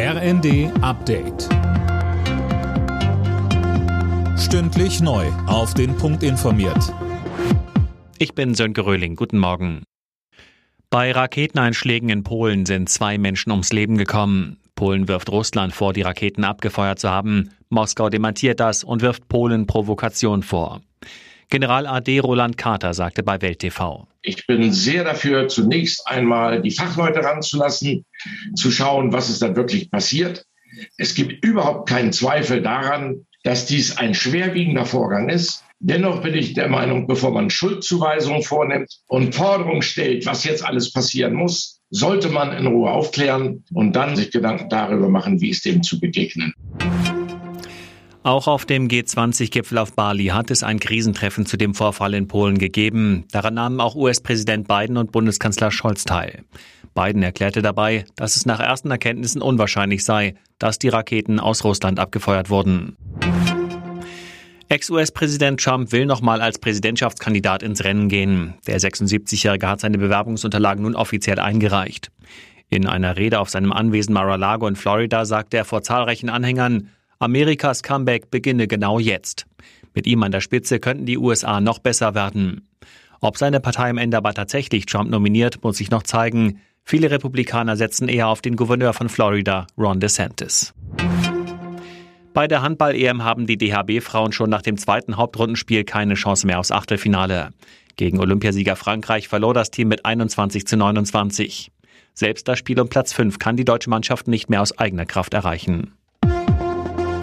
RND Update. Stündlich neu. Auf den Punkt informiert. Ich bin Sönke Röhling. Guten Morgen. Bei Raketeneinschlägen in Polen sind zwei Menschen ums Leben gekommen. Polen wirft Russland vor, die Raketen abgefeuert zu haben. Moskau dementiert das und wirft Polen Provokation vor. General AD Roland Carter sagte bei Welt TV. Ich bin sehr dafür, zunächst einmal die Fachleute ranzulassen, zu schauen, was ist da wirklich passiert. Es gibt überhaupt keinen Zweifel daran, dass dies ein schwerwiegender Vorgang ist. Dennoch bin ich der Meinung, bevor man Schuldzuweisungen vornimmt und Forderungen stellt, was jetzt alles passieren muss, sollte man in Ruhe aufklären und dann sich Gedanken darüber machen, wie es dem zu begegnen. Auch auf dem G20-Gipfel auf Bali hat es ein Krisentreffen zu dem Vorfall in Polen gegeben. Daran nahmen auch US-Präsident Biden und Bundeskanzler Scholz teil. Biden erklärte dabei, dass es nach ersten Erkenntnissen unwahrscheinlich sei, dass die Raketen aus Russland abgefeuert wurden. Ex-US-Präsident Trump will nochmal als Präsidentschaftskandidat ins Rennen gehen. Der 76-Jährige hat seine Bewerbungsunterlagen nun offiziell eingereicht. In einer Rede auf seinem Anwesen Mar-a-Lago in Florida sagte er vor zahlreichen Anhängern, Amerikas Comeback beginne genau jetzt. Mit ihm an der Spitze könnten die USA noch besser werden. Ob seine Partei am Ende aber tatsächlich Trump nominiert, muss sich noch zeigen. Viele Republikaner setzen eher auf den Gouverneur von Florida, Ron DeSantis. Bei der Handball-EM haben die DHB-Frauen schon nach dem zweiten Hauptrundenspiel keine Chance mehr aufs Achtelfinale. Gegen Olympiasieger Frankreich verlor das Team mit 21 zu 29. Selbst das Spiel um Platz 5 kann die deutsche Mannschaft nicht mehr aus eigener Kraft erreichen.